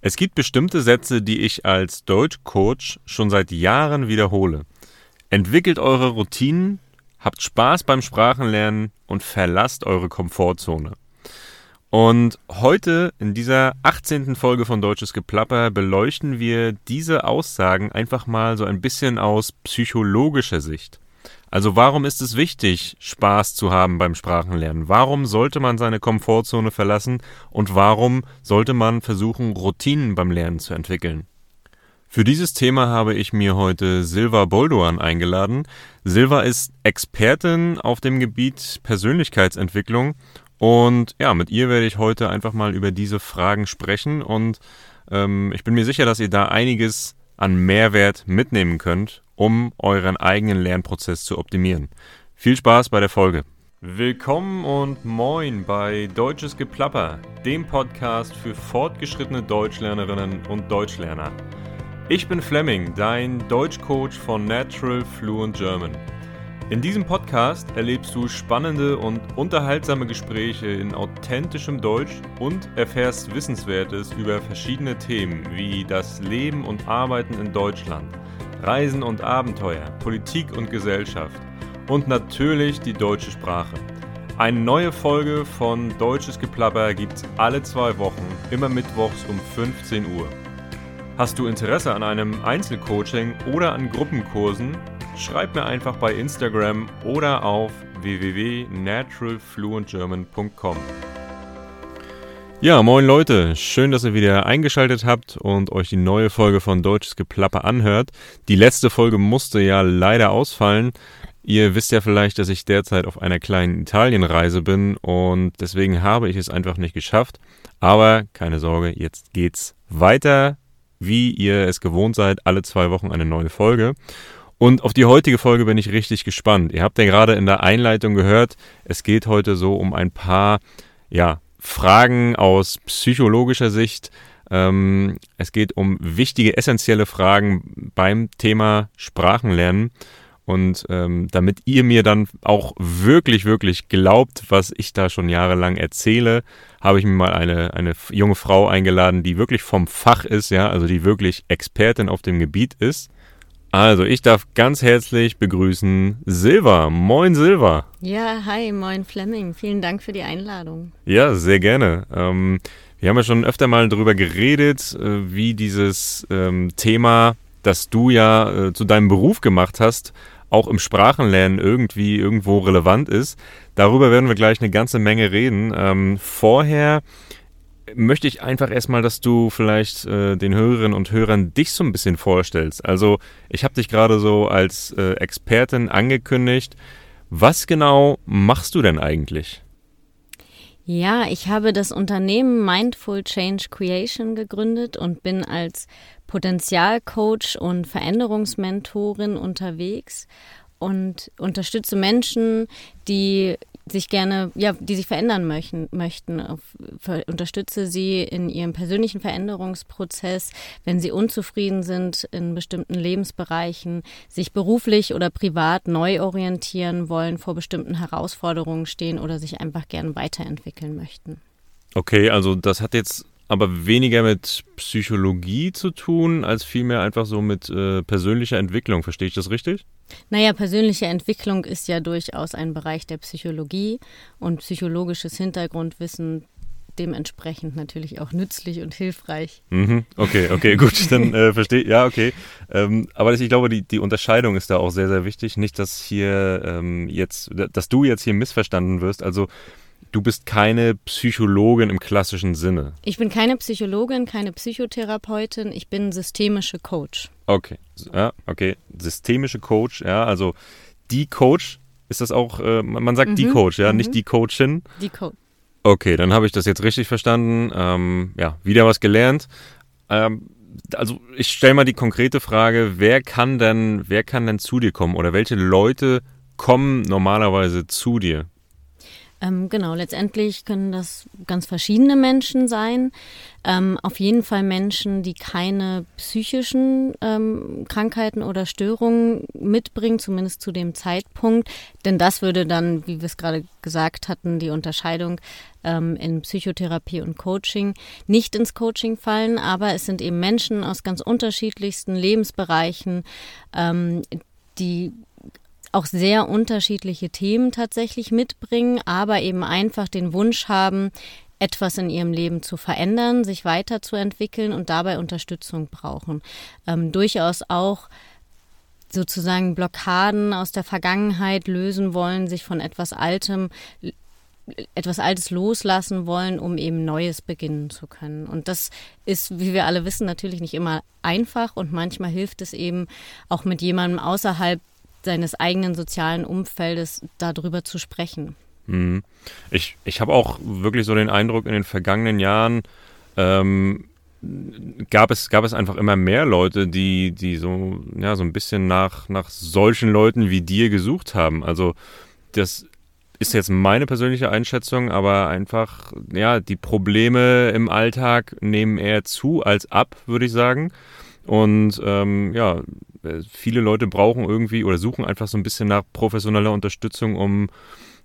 Es gibt bestimmte Sätze, die ich als Deutschcoach schon seit Jahren wiederhole. Entwickelt eure Routinen, habt Spaß beim Sprachenlernen und verlasst eure Komfortzone. Und heute in dieser 18. Folge von Deutsches Geplapper beleuchten wir diese Aussagen einfach mal so ein bisschen aus psychologischer Sicht. Also warum ist es wichtig, Spaß zu haben beim Sprachenlernen? Warum sollte man seine Komfortzone verlassen und warum sollte man versuchen, Routinen beim Lernen zu entwickeln? Für dieses Thema habe ich mir heute Silva Boldoan eingeladen. Silva ist Expertin auf dem Gebiet Persönlichkeitsentwicklung und ja, mit ihr werde ich heute einfach mal über diese Fragen sprechen und ähm, ich bin mir sicher, dass ihr da einiges an Mehrwert mitnehmen könnt um euren eigenen Lernprozess zu optimieren. Viel Spaß bei der Folge. Willkommen und moin bei Deutsches Geplapper, dem Podcast für fortgeschrittene Deutschlernerinnen und Deutschlerner. Ich bin Fleming, dein Deutschcoach von Natural Fluent German. In diesem Podcast erlebst du spannende und unterhaltsame Gespräche in authentischem Deutsch und erfährst Wissenswertes über verschiedene Themen wie das Leben und Arbeiten in Deutschland – Reisen und Abenteuer, Politik und Gesellschaft und natürlich die deutsche Sprache. Eine neue Folge von Deutsches Geplapper gibt's alle zwei Wochen, immer mittwochs um 15 Uhr. Hast du Interesse an einem Einzelcoaching oder an Gruppenkursen? Schreib mir einfach bei Instagram oder auf www.naturalfluentgerman.com. Ja, moin Leute, schön, dass ihr wieder eingeschaltet habt und euch die neue Folge von Deutsches Geplapper anhört. Die letzte Folge musste ja leider ausfallen. Ihr wisst ja vielleicht, dass ich derzeit auf einer kleinen Italienreise bin und deswegen habe ich es einfach nicht geschafft. Aber keine Sorge, jetzt geht's weiter, wie ihr es gewohnt seid, alle zwei Wochen eine neue Folge. Und auf die heutige Folge bin ich richtig gespannt. Ihr habt ja gerade in der Einleitung gehört, es geht heute so um ein paar, ja, Fragen aus psychologischer Sicht. Ähm, es geht um wichtige, essentielle Fragen beim Thema Sprachenlernen. Und ähm, damit ihr mir dann auch wirklich, wirklich glaubt, was ich da schon jahrelang erzähle, habe ich mir mal eine, eine junge Frau eingeladen, die wirklich vom Fach ist, ja, also die wirklich Expertin auf dem Gebiet ist. Also, ich darf ganz herzlich begrüßen Silva. Moin, Silva. Ja, hi, moin, Fleming. Vielen Dank für die Einladung. Ja, sehr gerne. Ähm, wir haben ja schon öfter mal darüber geredet, äh, wie dieses ähm, Thema, das du ja äh, zu deinem Beruf gemacht hast, auch im Sprachenlernen irgendwie irgendwo relevant ist. Darüber werden wir gleich eine ganze Menge reden. Ähm, vorher möchte ich einfach erstmal, dass du vielleicht äh, den Hörerinnen und Hörern dich so ein bisschen vorstellst. Also ich habe dich gerade so als äh, Expertin angekündigt. Was genau machst du denn eigentlich? Ja, ich habe das Unternehmen Mindful Change Creation gegründet und bin als Potenzialcoach und Veränderungsmentorin unterwegs und unterstütze Menschen, die sich gerne, ja, die sich verändern möchten, möchten. unterstütze sie in ihrem persönlichen Veränderungsprozess, wenn sie unzufrieden sind in bestimmten Lebensbereichen, sich beruflich oder privat neu orientieren wollen, vor bestimmten Herausforderungen stehen oder sich einfach gerne weiterentwickeln möchten. Okay, also das hat jetzt aber weniger mit Psychologie zu tun, als vielmehr einfach so mit äh, persönlicher Entwicklung. Verstehe ich das richtig? Naja, persönliche Entwicklung ist ja durchaus ein Bereich der Psychologie und psychologisches Hintergrundwissen dementsprechend natürlich auch nützlich und hilfreich. Mhm, okay, okay, gut, dann äh, verstehe ja, okay. Ähm, aber ich glaube, die, die Unterscheidung ist da auch sehr, sehr wichtig. Nicht, dass hier ähm, jetzt, dass du jetzt hier missverstanden wirst. Also du bist keine Psychologin im klassischen Sinne. Ich bin keine Psychologin, keine Psychotherapeutin, ich bin systemische Coach. Okay, ja, okay, systemische Coach, ja, also die Coach, ist das auch, äh, man sagt mhm. die Coach, ja, mhm. nicht die Coachin. Die Coach. Okay, dann habe ich das jetzt richtig verstanden. Ähm, ja, wieder was gelernt. Ähm, also ich stelle mal die konkrete Frage, wer kann denn, wer kann denn zu dir kommen oder welche Leute kommen normalerweise zu dir? Ähm, genau, letztendlich können das ganz verschiedene Menschen sein. Ähm, auf jeden Fall Menschen, die keine psychischen ähm, Krankheiten oder Störungen mitbringen, zumindest zu dem Zeitpunkt. Denn das würde dann, wie wir es gerade gesagt hatten, die Unterscheidung ähm, in Psychotherapie und Coaching nicht ins Coaching fallen. Aber es sind eben Menschen aus ganz unterschiedlichsten Lebensbereichen, ähm, die auch sehr unterschiedliche Themen tatsächlich mitbringen, aber eben einfach den Wunsch haben, etwas in ihrem Leben zu verändern, sich weiterzuentwickeln und dabei Unterstützung brauchen. Ähm, durchaus auch sozusagen Blockaden aus der Vergangenheit lösen wollen, sich von etwas Altem etwas Altes loslassen wollen, um eben Neues beginnen zu können. Und das ist, wie wir alle wissen, natürlich nicht immer einfach und manchmal hilft es eben auch mit jemandem außerhalb seines eigenen sozialen Umfeldes darüber zu sprechen. Mhm. Ich, ich habe auch wirklich so den Eindruck, in den vergangenen Jahren ähm, gab, es, gab es einfach immer mehr Leute, die, die so, ja, so ein bisschen nach, nach solchen Leuten wie dir gesucht haben. Also das ist jetzt meine persönliche Einschätzung, aber einfach, ja, die Probleme im Alltag nehmen eher zu als ab, würde ich sagen. Und ähm, ja, viele Leute brauchen irgendwie oder suchen einfach so ein bisschen nach professioneller Unterstützung, um,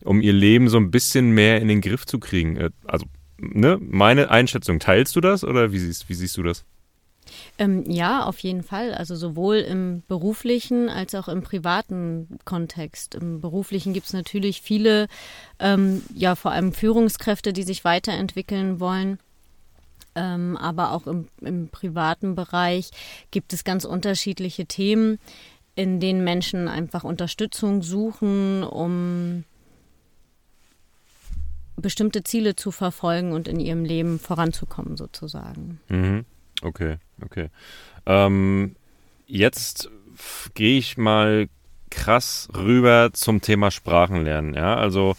um ihr Leben so ein bisschen mehr in den Griff zu kriegen. Äh, also, ne, meine Einschätzung, teilst du das oder wie siehst, wie siehst du das? Ähm, ja, auf jeden Fall. Also sowohl im beruflichen als auch im privaten Kontext. Im beruflichen gibt es natürlich viele, ähm, ja vor allem Führungskräfte, die sich weiterentwickeln wollen ähm, aber auch im, im privaten Bereich gibt es ganz unterschiedliche Themen, in denen Menschen einfach Unterstützung suchen, um bestimmte Ziele zu verfolgen und in ihrem Leben voranzukommen, sozusagen. Mhm. Okay, okay. Ähm, jetzt gehe ich mal krass rüber zum Thema Sprachenlernen. Ja, also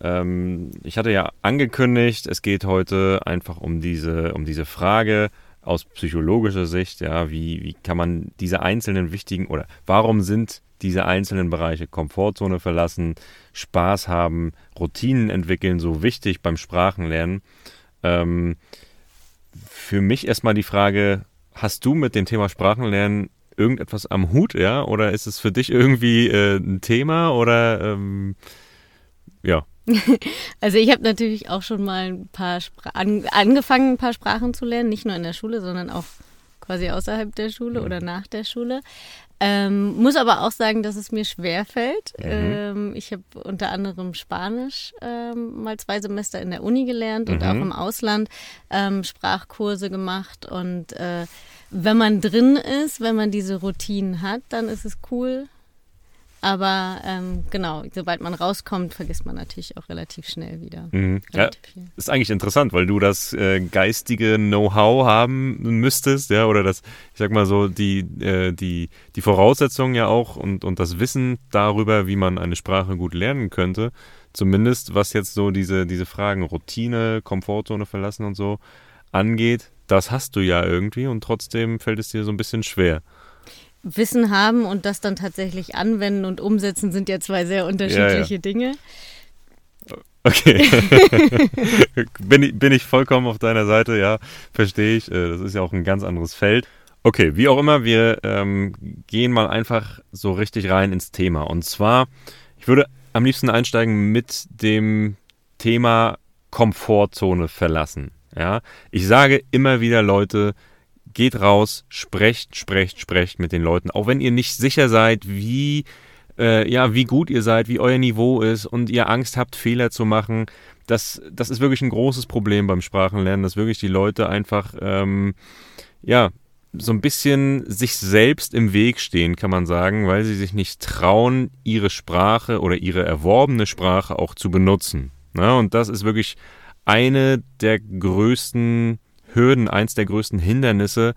ähm, ich hatte ja angekündigt, es geht heute einfach um diese, um diese Frage aus psychologischer Sicht, ja, wie, wie kann man diese einzelnen wichtigen oder warum sind diese einzelnen Bereiche Komfortzone verlassen, Spaß haben, Routinen entwickeln so wichtig beim Sprachenlernen? Ähm, für mich erstmal die Frage, hast du mit dem Thema Sprachenlernen irgendetwas am Hut, ja? Oder ist es für dich irgendwie äh, ein Thema oder ähm, ja? Also ich habe natürlich auch schon mal ein paar Spra an, angefangen, ein paar Sprachen zu lernen, nicht nur in der Schule, sondern auch quasi außerhalb der Schule oder nach der Schule. Ähm, muss aber auch sagen, dass es mir schwer fällt. Mhm. Ähm, ich habe unter anderem Spanisch ähm, mal zwei Semester in der Uni gelernt und mhm. auch im Ausland ähm, Sprachkurse gemacht. Und äh, wenn man drin ist, wenn man diese Routinen hat, dann ist es cool. Aber ähm, genau, sobald man rauskommt, vergisst man natürlich auch relativ schnell wieder. Mhm. Ja, ist eigentlich interessant, weil du das äh, geistige Know-how haben müsstest, ja, oder das, ich sag mal so, die, äh, die, die Voraussetzungen ja auch und, und das Wissen darüber, wie man eine Sprache gut lernen könnte, zumindest was jetzt so diese, diese Fragen Routine, Komfortzone verlassen und so angeht, das hast du ja irgendwie und trotzdem fällt es dir so ein bisschen schwer. Wissen haben und das dann tatsächlich anwenden und umsetzen, sind ja zwei sehr unterschiedliche ja, ja. Dinge. Okay. bin, ich, bin ich vollkommen auf deiner Seite, ja, verstehe ich. Äh, das ist ja auch ein ganz anderes Feld. Okay, wie auch immer, wir ähm, gehen mal einfach so richtig rein ins Thema. Und zwar, ich würde am liebsten einsteigen mit dem Thema Komfortzone verlassen. Ja, ich sage immer wieder Leute, geht raus, sprecht, sprecht, sprecht mit den Leuten. Auch wenn ihr nicht sicher seid, wie, äh, ja, wie gut ihr seid, wie euer Niveau ist und ihr Angst habt, Fehler zu machen. Das, das ist wirklich ein großes Problem beim Sprachenlernen, dass wirklich die Leute einfach, ähm, ja, so ein bisschen sich selbst im Weg stehen, kann man sagen, weil sie sich nicht trauen, ihre Sprache oder ihre erworbene Sprache auch zu benutzen. Ja, und das ist wirklich eine der größten Hürden, eins der größten Hindernisse,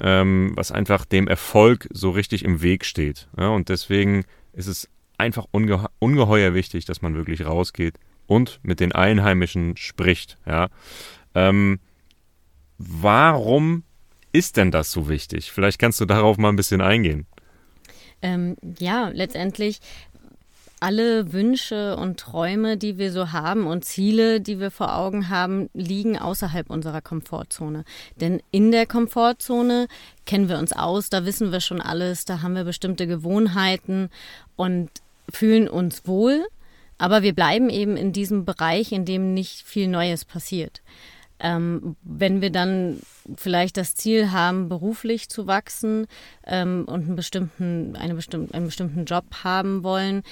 ähm, was einfach dem Erfolg so richtig im Weg steht. Ja, und deswegen ist es einfach unge ungeheuer wichtig, dass man wirklich rausgeht und mit den Einheimischen spricht. Ja. Ähm, warum ist denn das so wichtig? Vielleicht kannst du darauf mal ein bisschen eingehen. Ähm, ja, letztendlich alle Wünsche und Träume, die wir so haben und Ziele, die wir vor Augen haben, liegen außerhalb unserer Komfortzone. Denn in der Komfortzone kennen wir uns aus, da wissen wir schon alles, da haben wir bestimmte Gewohnheiten und fühlen uns wohl. Aber wir bleiben eben in diesem Bereich, in dem nicht viel Neues passiert. Ähm, wenn wir dann vielleicht das Ziel haben, beruflich zu wachsen ähm, und einen bestimmten, eine bestimm einen bestimmten Job haben wollen,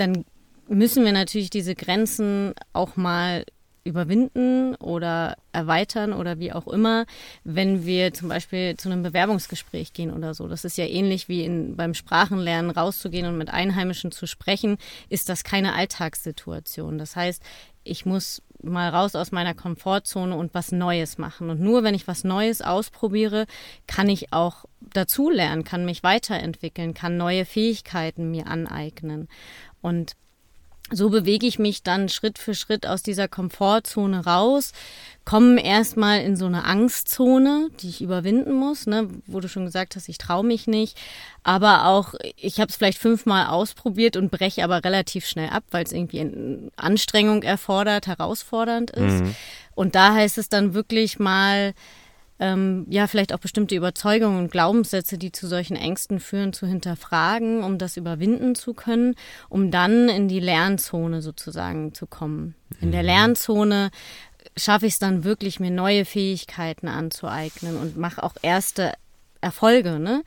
dann müssen wir natürlich diese Grenzen auch mal überwinden oder erweitern oder wie auch immer, wenn wir zum Beispiel zu einem Bewerbungsgespräch gehen oder so. Das ist ja ähnlich wie in, beim Sprachenlernen rauszugehen und mit Einheimischen zu sprechen, ist das keine Alltagssituation. Das heißt, ich muss mal raus aus meiner Komfortzone und was Neues machen. Und nur wenn ich was Neues ausprobiere, kann ich auch dazulernen, kann mich weiterentwickeln, kann neue Fähigkeiten mir aneignen. Und so bewege ich mich dann Schritt für Schritt aus dieser Komfortzone raus, komme erstmal in so eine Angstzone, die ich überwinden muss, ne, wo du schon gesagt hast, ich traue mich nicht. Aber auch, ich habe es vielleicht fünfmal ausprobiert und breche aber relativ schnell ab, weil es irgendwie Anstrengung erfordert, herausfordernd ist. Mhm. Und da heißt es dann wirklich mal, ähm, ja, vielleicht auch bestimmte Überzeugungen und Glaubenssätze, die zu solchen Ängsten führen, zu hinterfragen, um das überwinden zu können, um dann in die Lernzone sozusagen zu kommen. In der mhm. Lernzone schaffe ich es dann wirklich, mir neue Fähigkeiten anzueignen und mache auch erste Erfolge, ne?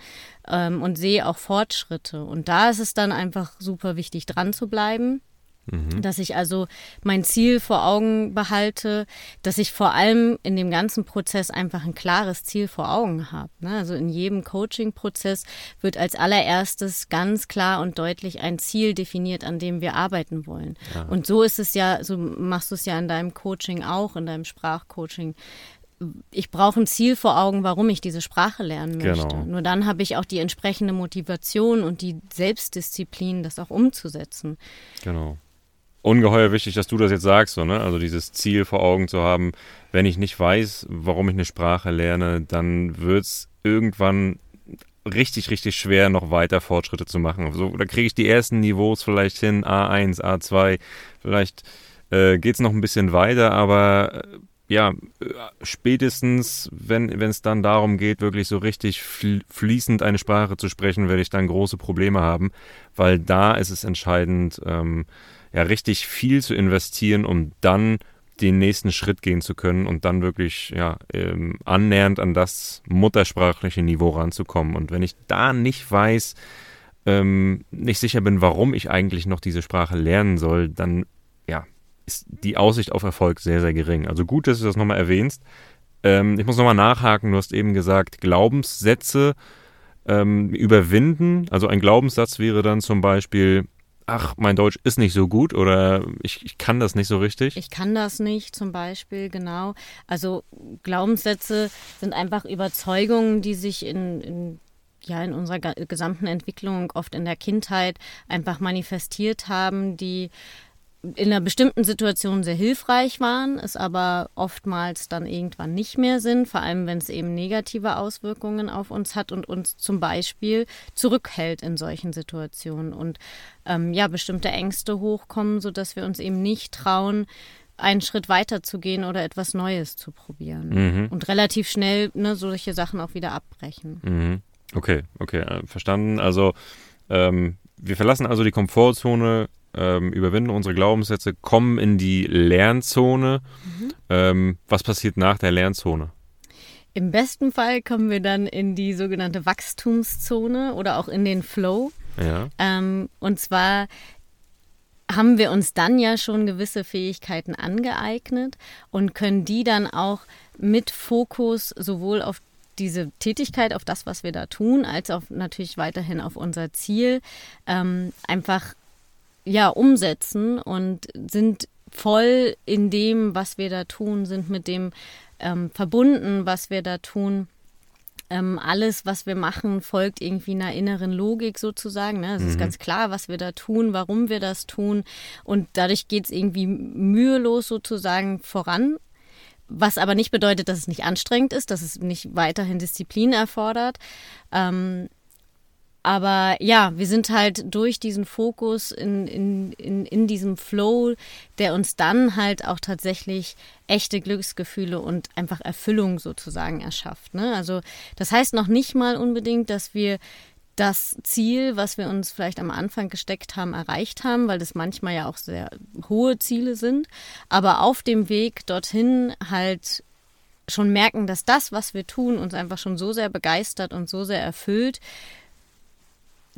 Ähm, und sehe auch Fortschritte. Und da ist es dann einfach super wichtig, dran zu bleiben Mhm. Dass ich also mein Ziel vor Augen behalte, dass ich vor allem in dem ganzen Prozess einfach ein klares Ziel vor Augen habe. Ne? Also in jedem Coaching-Prozess wird als allererstes ganz klar und deutlich ein Ziel definiert, an dem wir arbeiten wollen. Ja. Und so ist es ja, so machst du es ja in deinem Coaching auch, in deinem Sprachcoaching ich brauche ein Ziel vor Augen, warum ich diese Sprache lernen möchte. Genau. Nur dann habe ich auch die entsprechende Motivation und die Selbstdisziplin, das auch umzusetzen. Genau ungeheuer wichtig, dass du das jetzt sagst, so, ne? Also dieses Ziel vor Augen zu haben, wenn ich nicht weiß, warum ich eine Sprache lerne, dann wird es irgendwann richtig, richtig schwer, noch weiter Fortschritte zu machen. So, da kriege ich die ersten Niveaus vielleicht hin, A1, A2, vielleicht äh, geht es noch ein bisschen weiter, aber äh, ja, spätestens, wenn es dann darum geht, wirklich so richtig fließend eine Sprache zu sprechen, werde ich dann große Probleme haben, weil da ist es entscheidend, ähm, ja richtig viel zu investieren, um dann den nächsten Schritt gehen zu können und dann wirklich ja ähm, annähernd an das muttersprachliche Niveau ranzukommen. Und wenn ich da nicht weiß, ähm, nicht sicher bin, warum ich eigentlich noch diese Sprache lernen soll, dann ja ist die Aussicht auf Erfolg sehr sehr gering. Also gut, dass du das nochmal erwähnst. Ähm, ich muss nochmal nachhaken. Du hast eben gesagt, Glaubenssätze ähm, überwinden. Also ein Glaubenssatz wäre dann zum Beispiel ach, mein Deutsch ist nicht so gut oder ich, ich kann das nicht so richtig? Ich kann das nicht zum Beispiel, genau. Also Glaubenssätze sind einfach Überzeugungen, die sich in, in ja in unserer gesamten Entwicklung oft in der Kindheit einfach manifestiert haben, die in einer bestimmten Situation sehr hilfreich waren, es aber oftmals dann irgendwann nicht mehr sind, vor allem wenn es eben negative Auswirkungen auf uns hat und uns zum Beispiel zurückhält in solchen Situationen und ähm, ja bestimmte Ängste hochkommen, sodass wir uns eben nicht trauen, einen Schritt weiter zu gehen oder etwas Neues zu probieren mhm. und relativ schnell ne, solche Sachen auch wieder abbrechen. Mhm. Okay, okay, äh, verstanden. Also ähm, wir verlassen also die Komfortzone ähm, überwinden unsere Glaubenssätze, kommen in die Lernzone. Mhm. Ähm, was passiert nach der Lernzone? Im besten Fall kommen wir dann in die sogenannte Wachstumszone oder auch in den Flow. Ja. Ähm, und zwar haben wir uns dann ja schon gewisse Fähigkeiten angeeignet und können die dann auch mit Fokus sowohl auf diese Tätigkeit, auf das, was wir da tun, als auch natürlich weiterhin auf unser Ziel ähm, einfach ja umsetzen und sind voll in dem, was wir da tun, sind mit dem ähm, verbunden, was wir da tun. Ähm, alles, was wir machen, folgt irgendwie einer inneren Logik sozusagen. Ne? Es mhm. ist ganz klar, was wir da tun, warum wir das tun. Und dadurch geht es irgendwie mühelos sozusagen voran. Was aber nicht bedeutet, dass es nicht anstrengend ist, dass es nicht weiterhin Disziplin erfordert. Ähm, aber ja, wir sind halt durch diesen Fokus in, in, in, in diesem Flow, der uns dann halt auch tatsächlich echte Glücksgefühle und einfach Erfüllung sozusagen erschafft. Ne? Also das heißt noch nicht mal unbedingt, dass wir das Ziel, was wir uns vielleicht am Anfang gesteckt haben, erreicht haben, weil das manchmal ja auch sehr hohe Ziele sind. Aber auf dem Weg dorthin halt schon merken, dass das, was wir tun, uns einfach schon so sehr begeistert und so sehr erfüllt,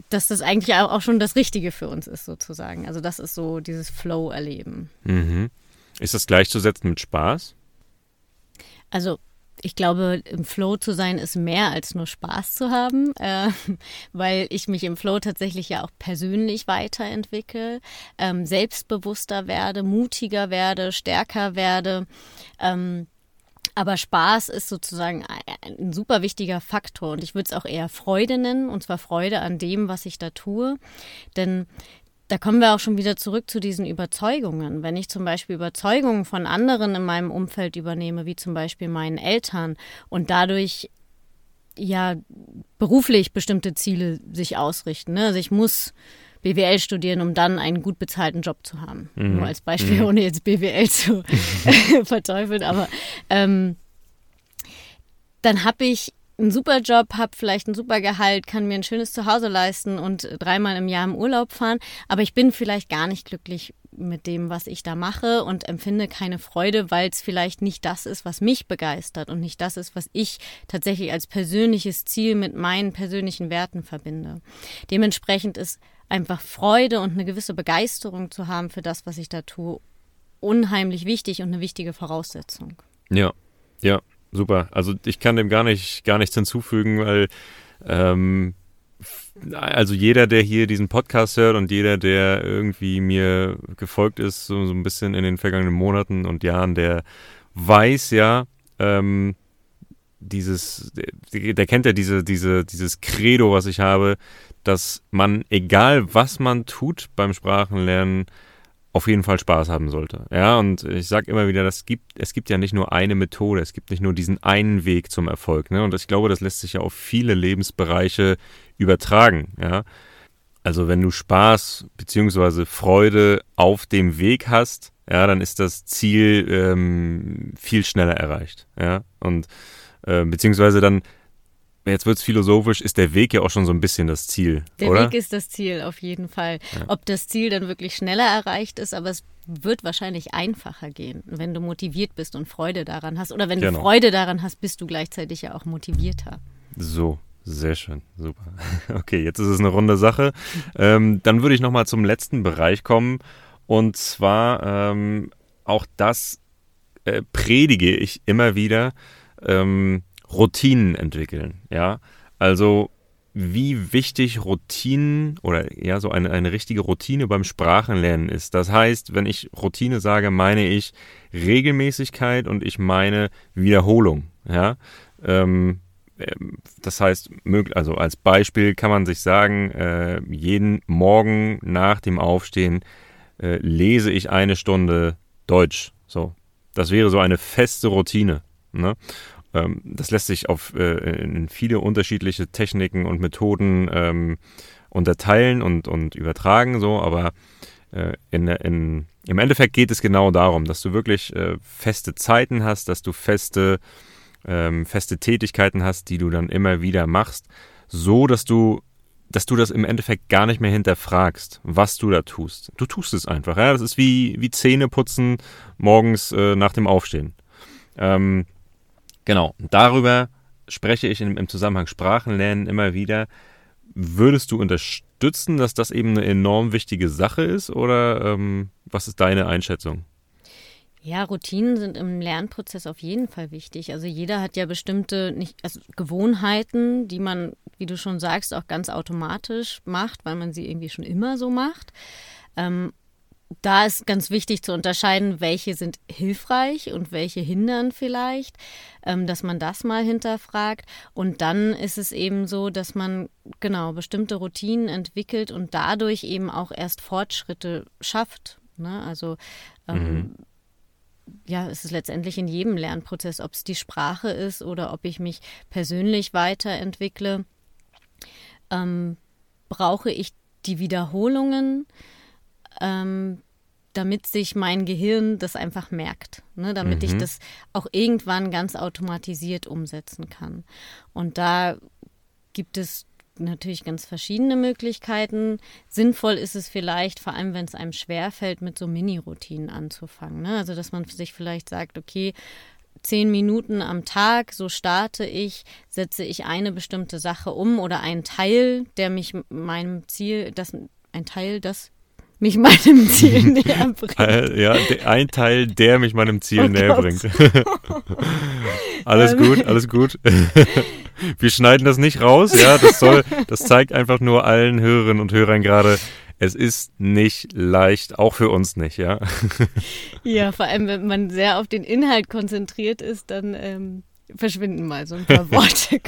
dass das eigentlich auch schon das Richtige für uns ist, sozusagen. Also das ist so dieses Flow-Erleben. Mhm. Ist das gleichzusetzen mit Spaß? Also ich glaube, im Flow zu sein ist mehr als nur Spaß zu haben, äh, weil ich mich im Flow tatsächlich ja auch persönlich weiterentwickle, ähm, selbstbewusster werde, mutiger werde, stärker werde. Ähm, aber Spaß ist sozusagen ein super wichtiger Faktor und ich würde es auch eher Freude nennen, und zwar Freude an dem, was ich da tue. Denn da kommen wir auch schon wieder zurück zu diesen Überzeugungen. Wenn ich zum Beispiel Überzeugungen von anderen in meinem Umfeld übernehme, wie zum Beispiel meinen Eltern, und dadurch ja beruflich bestimmte Ziele sich ausrichten. Ne? Also ich muss BWL studieren, um dann einen gut bezahlten Job zu haben. Mhm. Nur als Beispiel, mhm. ohne jetzt BWL zu verteufeln. Aber ähm, dann habe ich einen super Job, habe vielleicht ein super Gehalt, kann mir ein schönes Zuhause leisten und dreimal im Jahr im Urlaub fahren, aber ich bin vielleicht gar nicht glücklich mit dem, was ich da mache und empfinde keine Freude, weil es vielleicht nicht das ist, was mich begeistert und nicht das ist, was ich tatsächlich als persönliches Ziel mit meinen persönlichen Werten verbinde. Dementsprechend ist einfach Freude und eine gewisse Begeisterung zu haben für das, was ich da tue, unheimlich wichtig und eine wichtige Voraussetzung. Ja, ja, super. Also ich kann dem gar nicht, gar nichts hinzufügen, weil ähm, also jeder, der hier diesen Podcast hört und jeder, der irgendwie mir gefolgt ist, so, so ein bisschen in den vergangenen Monaten und Jahren, der weiß ja, ähm, dieses, der, der, kennt ja diese, diese, dieses Credo, was ich habe, dass man, egal was man tut beim Sprachenlernen, auf jeden Fall Spaß haben sollte. Ja, und ich sage immer wieder, das gibt, es gibt ja nicht nur eine Methode, es gibt nicht nur diesen einen Weg zum Erfolg. Ne? Und ich glaube, das lässt sich ja auf viele Lebensbereiche übertragen. Ja, also wenn du Spaß bzw. Freude auf dem Weg hast, ja, dann ist das Ziel ähm, viel schneller erreicht. Ja, und äh, beziehungsweise dann jetzt wird es philosophisch, ist der Weg ja auch schon so ein bisschen das Ziel. Der oder? Weg ist das Ziel, auf jeden Fall. Ja. Ob das Ziel dann wirklich schneller erreicht ist, aber es wird wahrscheinlich einfacher gehen, wenn du motiviert bist und Freude daran hast. Oder wenn genau. du Freude daran hast, bist du gleichzeitig ja auch motivierter. So, sehr schön, super. Okay, jetzt ist es eine runde Sache. Ähm, dann würde ich nochmal zum letzten Bereich kommen. Und zwar ähm, auch das äh, predige ich immer wieder. Ähm, Routinen entwickeln, ja. Also wie wichtig Routinen oder ja, so eine, eine richtige Routine beim Sprachenlernen ist. Das heißt, wenn ich Routine sage, meine ich Regelmäßigkeit und ich meine Wiederholung, ja. Ähm, ähm das heißt, also als Beispiel kann man sich sagen, äh, jeden Morgen nach dem Aufstehen äh, lese ich eine Stunde Deutsch. So, das wäre so eine feste Routine. Ne? Ähm, das lässt sich auf äh, in viele unterschiedliche Techniken und Methoden ähm, unterteilen und, und übertragen, so, aber äh, in, in, im Endeffekt geht es genau darum, dass du wirklich äh, feste Zeiten hast, dass du feste, ähm, feste Tätigkeiten hast, die du dann immer wieder machst, so dass du dass du das im Endeffekt gar nicht mehr hinterfragst, was du da tust. Du tust es einfach. Ja? Das ist wie, wie Zähne putzen morgens äh, nach dem Aufstehen. Ähm, Genau, darüber spreche ich im, Zusammenhang Sprachenlernen immer wieder. Würdest du unterstützen, dass das eben eine enorm wichtige Sache ist oder ähm, was ist deine Einschätzung? Ja, Routinen sind im Lernprozess auf jeden Fall wichtig. Also jeder hat ja bestimmte nicht, also Gewohnheiten, die man, wie du schon sagst, auch ganz automatisch macht, weil man sie irgendwie schon immer so macht. Ähm, da ist ganz wichtig zu unterscheiden, welche sind hilfreich und welche hindern vielleicht, ähm, dass man das mal hinterfragt. Und dann ist es eben so, dass man genau bestimmte Routinen entwickelt und dadurch eben auch erst Fortschritte schafft. Ne? Also ähm, mhm. ja, es ist letztendlich in jedem Lernprozess, ob es die Sprache ist oder ob ich mich persönlich weiterentwickle. Ähm, brauche ich die Wiederholungen, ähm, damit sich mein Gehirn das einfach merkt, ne? damit mhm. ich das auch irgendwann ganz automatisiert umsetzen kann. Und da gibt es natürlich ganz verschiedene Möglichkeiten. Sinnvoll ist es vielleicht, vor allem wenn es einem schwerfällt, mit so Mini-Routinen anzufangen. Ne? Also dass man sich vielleicht sagt, okay, zehn Minuten am Tag, so starte ich, setze ich eine bestimmte Sache um oder einen Teil, der mich meinem Ziel, das ein Teil, das mich meinem Ziel näher bringt. Äh, ja, ein Teil, der mich meinem Ziel oh näher bringt. alles gut, alles gut. Wir schneiden das nicht raus, ja. Das soll, das zeigt einfach nur allen Hörerinnen und Hörern gerade, es ist nicht leicht, auch für uns nicht, ja. Ja, vor allem, wenn man sehr auf den Inhalt konzentriert ist, dann ähm, verschwinden mal so ein paar Worte.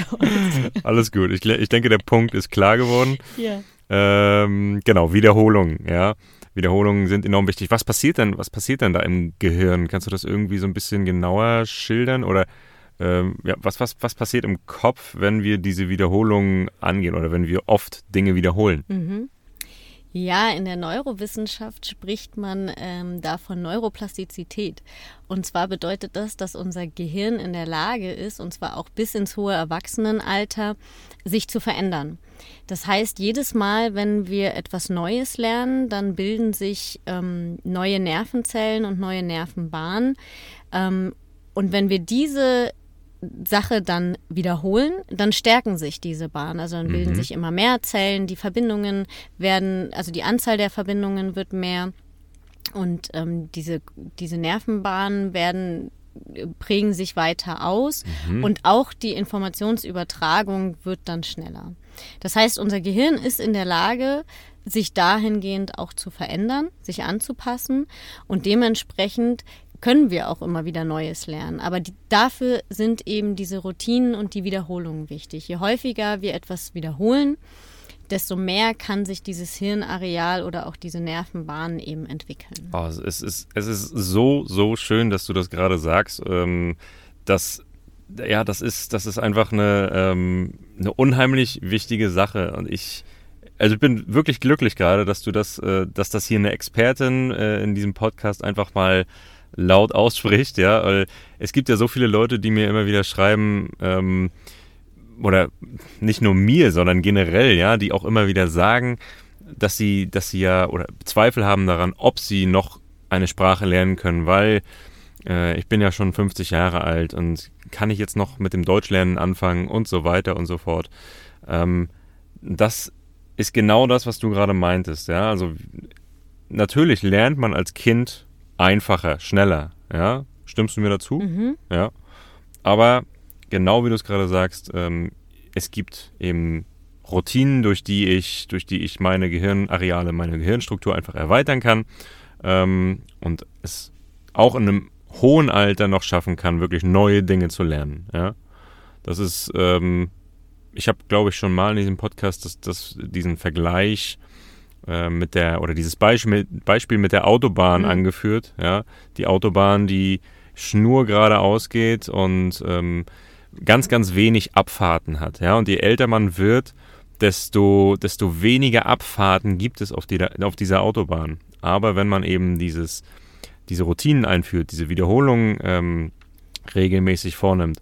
Alles gut. Ich, ich denke, der Punkt ist klar geworden. Ja. Ähm, genau, Wiederholung, ja. Wiederholungen sind enorm wichtig. Was passiert denn, was passiert denn da im Gehirn? Kannst du das irgendwie so ein bisschen genauer schildern? Oder ähm, ja, was, was, was passiert im Kopf, wenn wir diese Wiederholungen angehen oder wenn wir oft Dinge wiederholen? Mhm. Ja, in der Neurowissenschaft spricht man ähm, da von Neuroplastizität. Und zwar bedeutet das, dass unser Gehirn in der Lage ist, und zwar auch bis ins hohe Erwachsenenalter, sich zu verändern. Das heißt, jedes Mal, wenn wir etwas Neues lernen, dann bilden sich ähm, neue Nervenzellen und neue Nervenbahnen. Ähm, und wenn wir diese Sache dann wiederholen, dann stärken sich diese Bahnen. Also dann bilden mhm. sich immer mehr Zellen, die Verbindungen werden, also die Anzahl der Verbindungen wird mehr und ähm, diese, diese Nervenbahnen werden prägen sich weiter aus mhm. und auch die Informationsübertragung wird dann schneller. Das heißt, unser Gehirn ist in der Lage, sich dahingehend auch zu verändern, sich anzupassen und dementsprechend können wir auch immer wieder Neues lernen. Aber die, dafür sind eben diese Routinen und die Wiederholungen wichtig. Je häufiger wir etwas wiederholen, desto mehr kann sich dieses Hirnareal oder auch diese Nervenbahnen eben entwickeln. Oh, es, ist, es ist so, so schön, dass du das gerade sagst. Ähm, dass, ja, das ist, das ist einfach eine, ähm, eine unheimlich wichtige Sache. Und ich, also ich bin wirklich glücklich gerade, dass du das, äh, dass das hier eine Expertin äh, in diesem Podcast einfach mal laut ausspricht, ja, weil es gibt ja so viele Leute, die mir immer wieder schreiben, ähm, oder nicht nur mir, sondern generell, ja, die auch immer wieder sagen, dass sie, dass sie ja oder Zweifel haben daran, ob sie noch eine Sprache lernen können, weil äh, ich bin ja schon 50 Jahre alt und kann ich jetzt noch mit dem Deutschlernen anfangen und so weiter und so fort. Ähm, das ist genau das, was du gerade meintest, ja. Also natürlich lernt man als Kind einfacher, schneller. Ja, stimmst du mir dazu? Mhm. Ja. Aber genau wie du es gerade sagst, ähm, es gibt eben Routinen, durch die ich, durch die ich meine Gehirnareale, meine Gehirnstruktur einfach erweitern kann ähm, und es auch in einem hohen Alter noch schaffen kann, wirklich neue Dinge zu lernen. Ja, das ist, ähm, ich habe, glaube ich, schon mal in diesem Podcast das, das, diesen Vergleich äh, mit der, oder dieses Beispiel, Beispiel mit der Autobahn mhm. angeführt. Ja? Die Autobahn, die schnurgerade ausgeht und ähm, ganz, ganz wenig Abfahrten hat. Ja? Und je älter man wird, desto, desto weniger Abfahrten gibt es auf, die, auf dieser Autobahn. Aber wenn man eben dieses, diese Routinen einführt, diese Wiederholungen ähm, regelmäßig vornimmt,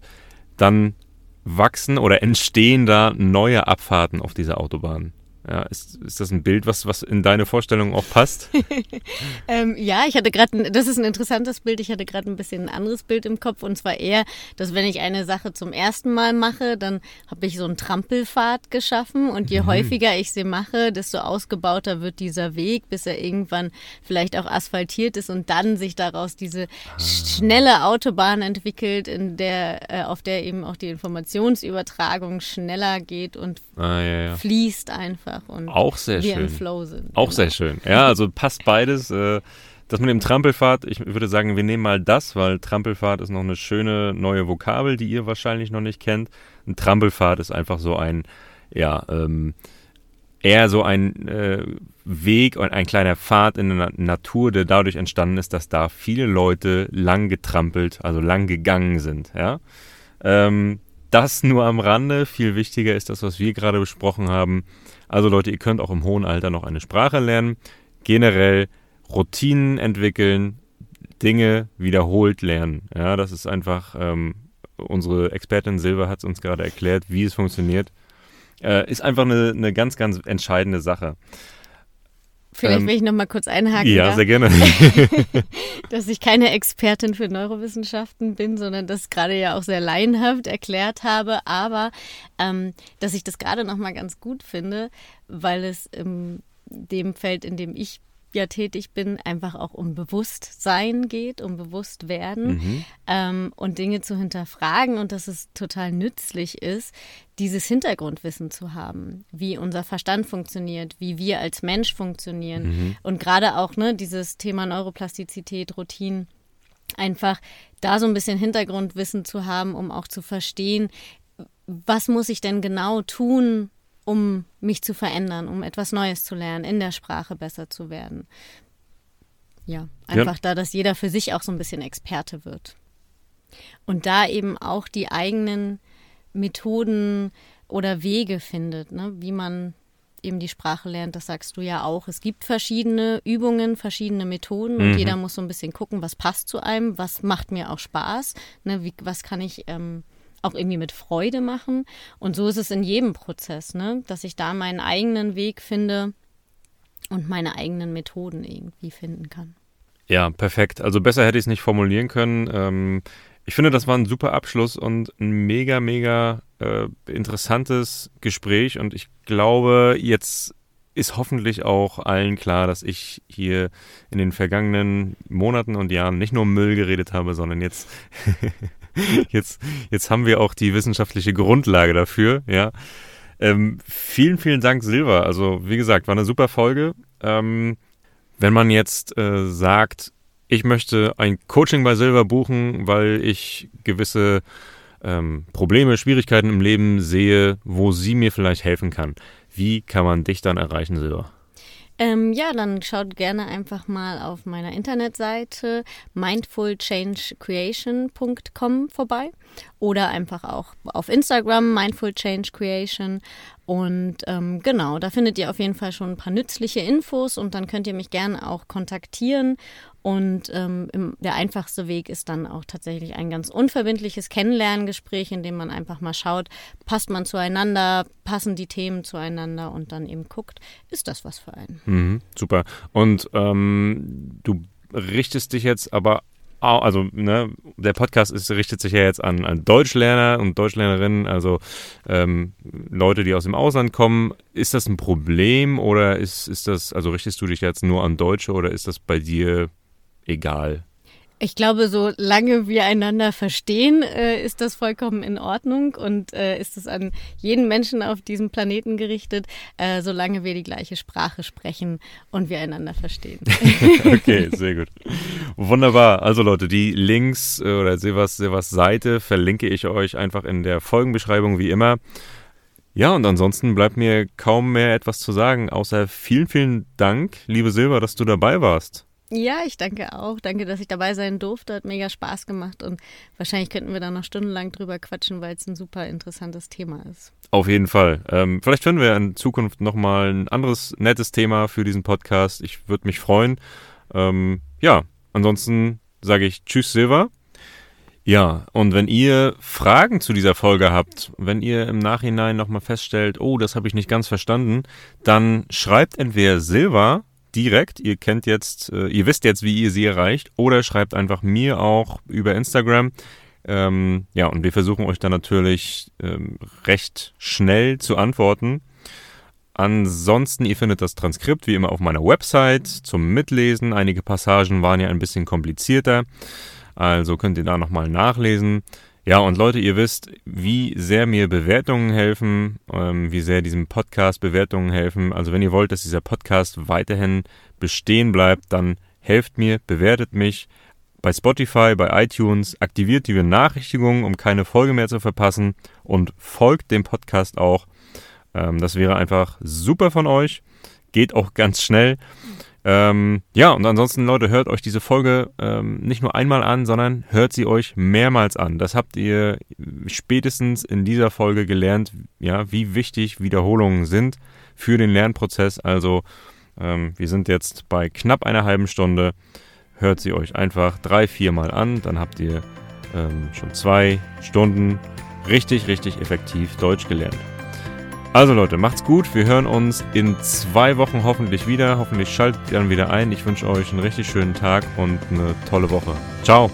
dann wachsen oder entstehen da neue Abfahrten auf dieser Autobahn. Ja, ist, ist das ein Bild, was, was in deine Vorstellung auch passt? ähm, ja, ich hatte gerade, das ist ein interessantes Bild. Ich hatte gerade ein bisschen ein anderes Bild im Kopf und zwar eher, dass wenn ich eine Sache zum ersten Mal mache, dann habe ich so einen Trampelpfad geschaffen und je mhm. häufiger ich sie mache, desto ausgebauter wird dieser Weg, bis er irgendwann vielleicht auch asphaltiert ist und dann sich daraus diese ah. schnelle Autobahn entwickelt, in der, äh, auf der eben auch die Informationsübertragung schneller geht und ah, ja, ja. fließt einfach einfach und auch sehr wir schön. im Flow sind. Auch genau. sehr schön. Ja, also passt beides. Äh, das mit dem Trampelfahrt, ich würde sagen, wir nehmen mal das, weil Trampelfahrt ist noch eine schöne neue Vokabel, die ihr wahrscheinlich noch nicht kennt. Ein Trampelfahrt ist einfach so ein, ja, ähm, eher so ein äh, Weg und ein kleiner Pfad in der Natur, der dadurch entstanden ist, dass da viele Leute lang getrampelt, also lang gegangen sind. Ja? Ähm, das nur am Rande. Viel wichtiger ist das, was wir gerade besprochen haben Also Leute, ihr könnt auch im hohen Alter noch eine Sprache lernen. Generell Routinen entwickeln, Dinge wiederholt lernen. Ja, das ist einfach, ähm, unsere Expertin Silva hat es uns gerade erklärt, wie es funktioniert. Äh, ist einfach eine, eine ganz, ganz entscheidende Sache. Vielleicht ähm, will ich noch mal kurz einhaken. Ja, da, sehr gerne. dass ich keine Expertin für Neurowissenschaften bin, sondern das gerade ja auch sehr laienhaft erklärt habe, aber ähm, dass ich das gerade noch mal ganz gut finde, weil es in dem Feld, in dem ich ja tätig bin, einfach auch um Bewusstsein geht, um Bewusstwerden mhm. ähm, und Dinge zu hinterfragen und dass es total nützlich ist, dieses Hintergrundwissen zu haben, wie unser Verstand funktioniert, wie wir als Mensch funktionieren mhm. und gerade auch ne, dieses Thema Neuroplastizität, Routinen, einfach da so ein bisschen Hintergrundwissen zu haben, um auch zu verstehen, was muss ich denn genau tun, um mich zu verändern, um etwas Neues zu lernen, in der Sprache besser zu werden. Ja, einfach ja. da, dass jeder für sich auch so ein bisschen Experte wird. Und da eben auch die eigenen Methoden oder Wege findet, ne? wie man eben die Sprache lernt, das sagst du ja auch. Es gibt verschiedene Übungen, verschiedene Methoden und mhm. jeder muss so ein bisschen gucken, was passt zu einem, was macht mir auch Spaß, ne? wie, was kann ich ähm, auch irgendwie mit Freude machen. Und so ist es in jedem Prozess, ne? dass ich da meinen eigenen Weg finde und meine eigenen Methoden irgendwie finden kann. Ja, perfekt. Also besser hätte ich es nicht formulieren können. Ähm, ich finde, das war ein super Abschluss und ein mega, mega äh, interessantes Gespräch. Und ich glaube, jetzt ist hoffentlich auch allen klar, dass ich hier in den vergangenen Monaten und Jahren nicht nur Müll geredet habe, sondern jetzt jetzt, jetzt haben wir auch die wissenschaftliche Grundlage dafür, ja. Ähm, vielen, vielen Dank, Silva. Also, wie gesagt, war eine super Folge. Ähm, wenn man jetzt äh, sagt, ich möchte ein Coaching bei Silva buchen, weil ich gewisse ähm, Probleme, Schwierigkeiten im Leben sehe, wo sie mir vielleicht helfen kann. Wie kann man dich dann erreichen, Silva? Ähm, ja, dann schaut gerne einfach mal auf meiner Internetseite mindfulchangecreation.com vorbei oder einfach auch auf Instagram Mindful Change Creation. Und ähm, genau, da findet ihr auf jeden Fall schon ein paar nützliche Infos und dann könnt ihr mich gerne auch kontaktieren. Und ähm, im, der einfachste Weg ist dann auch tatsächlich ein ganz unverbindliches Kennenlerngespräch, in dem man einfach mal schaut, passt man zueinander, passen die Themen zueinander und dann eben guckt, ist das was für einen. Mhm, super. Und ähm, du richtest dich jetzt aber also ne, der Podcast ist, richtet sich ja jetzt an, an Deutschlerner und Deutschlernerinnen, also ähm, Leute, die aus dem Ausland kommen. Ist das ein Problem oder ist, ist das, also richtest du dich jetzt nur an Deutsche oder ist das bei dir egal? Ich glaube, solange wir einander verstehen, äh, ist das vollkommen in Ordnung und äh, ist es an jeden Menschen auf diesem Planeten gerichtet, äh, solange wir die gleiche Sprache sprechen und wir einander verstehen. okay, sehr gut. Wunderbar. Also Leute, die Links oder Silvas, Silvas Seite verlinke ich euch einfach in der Folgenbeschreibung wie immer. Ja, und ansonsten bleibt mir kaum mehr etwas zu sagen, außer vielen, vielen Dank, liebe Silva, dass du dabei warst. Ja, ich danke auch. Danke, dass ich dabei sein durfte. Hat mega Spaß gemacht und wahrscheinlich könnten wir da noch stundenlang drüber quatschen, weil es ein super interessantes Thema ist. Auf jeden Fall. Ähm, vielleicht finden wir in Zukunft nochmal ein anderes nettes Thema für diesen Podcast. Ich würde mich freuen. Ähm, ja, ansonsten sage ich Tschüss, Silva. Ja, und wenn ihr Fragen zu dieser Folge habt, wenn ihr im Nachhinein nochmal feststellt, oh, das habe ich nicht ganz verstanden, dann schreibt entweder Silva direkt. Ihr kennt jetzt, äh, ihr wisst jetzt, wie ihr sie erreicht. Oder schreibt einfach mir auch über Instagram. Ähm, ja, und wir versuchen euch dann natürlich ähm, recht schnell zu antworten. Ansonsten, ihr findet das Transkript wie immer auf meiner Website zum Mitlesen. Einige Passagen waren ja ein bisschen komplizierter, also könnt ihr da nochmal nachlesen. Ja, und Leute, ihr wisst, wie sehr mir Bewertungen helfen, ähm, wie sehr diesem Podcast Bewertungen helfen. Also wenn ihr wollt, dass dieser Podcast weiterhin bestehen bleibt, dann helft mir, bewertet mich bei Spotify, bei iTunes, aktiviert die Benachrichtigungen, um keine Folge mehr zu verpassen und folgt dem Podcast auch. Ähm, das wäre einfach super von euch. Geht auch ganz schnell. Ähm, ja, und ansonsten, Leute, hört euch diese Folge ähm, nicht nur einmal an, sondern hört sie euch mehrmals an. Das habt ihr spätestens in dieser Folge gelernt, ja, wie wichtig Wiederholungen sind für den Lernprozess. Also, ähm, wir sind jetzt bei knapp einer halben Stunde. Hört sie euch einfach drei, viermal an, dann habt ihr ähm, schon zwei Stunden richtig, richtig effektiv Deutsch gelernt. Also Leute, macht's gut. Wir hören uns in zwei Wochen hoffentlich wieder. Hoffentlich schaltet ihr dann wieder ein. Ich wünsche euch einen richtig schönen Tag und eine tolle Woche. Ciao.